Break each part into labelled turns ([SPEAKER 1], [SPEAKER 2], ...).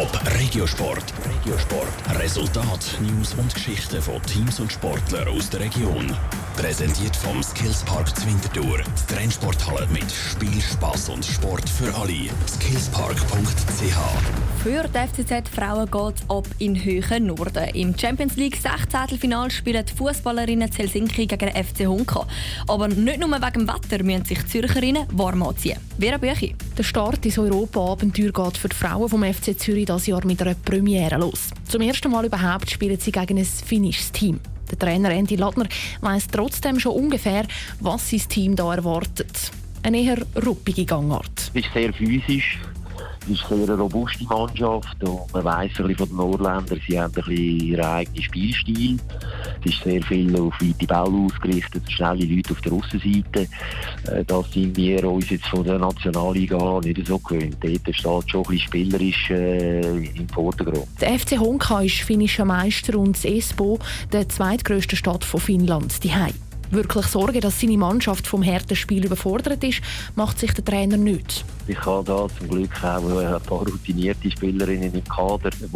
[SPEAKER 1] Top Regiosport. Regiosport. Resultat, News und Geschichten von Teams und Sportlern aus der Region. Präsentiert vom Skillspark Zwintertour. Die Trennsporthalle mit Spiel, Spass und Sport für alle. Skillspark.ch
[SPEAKER 2] für die FCZ Frauen geht es ab in höheren Norden. Im Champions League 16. Final spielen die Fußballerinnen Helsinki gegen den FC Honka. Aber nicht nur wegen dem Wetter müssen sich die Zürcherinnen warm anziehen. Vera Büchi.
[SPEAKER 3] Der Start ins Europa-Abenteuer geht für die Frauen vom FC Zürich dieses Jahr mit einer Premiere los. Zum ersten Mal überhaupt spielen sie gegen ein finnisches Team. Der Trainer Andy Lattner weiß trotzdem schon ungefähr, was sein Team da erwartet. Eine eher ruppige Gangart.
[SPEAKER 4] Es ist sehr physisch, ist eine sehr robuste Mannschaft und man weiss ein bisschen von den Norländern, sie haben ein bisschen ihren eigenen Spielstil. Es ist sehr viel auf weite Bälle ausgerichtet, schnelle Leute auf der Aussenseite. Äh, das sind wir uns jetzt von der Nationalliga nicht so gewöhnt. Dort steht schon ein bisschen spielerisch äh, im Vordergrund.
[SPEAKER 3] Der FC Honka ist finnischer Meister und das Espoo, der zweitgrößte Stadt von Finnland, die Wirklich Sorge, dass seine Mannschaft vom harten Spiel überfordert ist, macht sich der Trainer nicht.
[SPEAKER 4] Ich habe da zum Glück auch ein paar routinierte Spielerinnen im Kader, die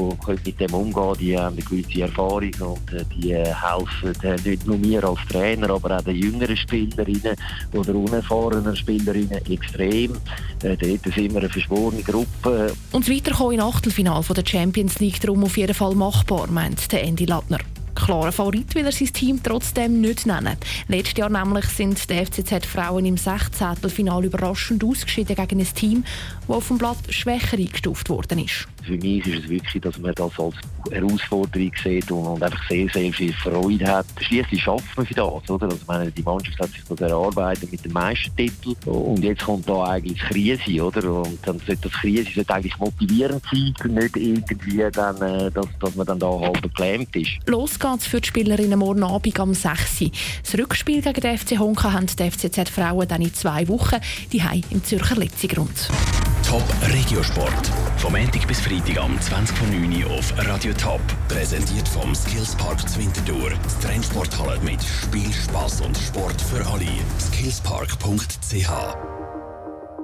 [SPEAKER 4] mit dem umgehen Die haben eine gewisse Erfahrung und äh, die äh, helfen äh, nicht nur mir als Trainer, aber auch den jüngeren Spielerinnen oder unerfahrenen Spielerinnen extrem. Dort sind wir eine verschworene Gruppe.
[SPEAKER 3] Und weiterkommen im Achtelfinale der Champions League darum auf jeden Fall machbar, meint der Andy Lattner klarer Favorit will er sein Team trotzdem nicht nennen. Letztes Jahr nämlich sind die FCZ-Frauen im 16. Finale überraschend ausgeschieden gegen ein Team, das auf dem Blatt schwächer eingestuft worden ist.
[SPEAKER 4] Für mich ist es wirklich, dass man das als Herausforderung sieht und, einfach sehr, sehr viel Freude hat. Schließlich schafft man für das, oder? Also meine, die Mannschaft hat sich das erarbeitet mit dem Meistertitel und jetzt kommt da eigentlich Krise, oder? Und dann sollte das Krise sollte eigentlich motivierend sein, nicht irgendwie dann, äh, dass, dass man dann da halb geklämt ist.
[SPEAKER 3] Los geht's für die Spielerinnen morgen Abend am 6. Das Rückspiel gegen den FC Honka haben die FCZ-Frauen dann in zwei Wochen die im Zürcher Letzigrund.
[SPEAKER 1] Top Regiosport. Vom Montag bis Freitag am 20.09 Uhr auf Radio Top. Präsentiert vom Skillspark Zwinterdur. Die Trendsporthalle mit Spiel, Spass und Sport für alle. Skillspark.ch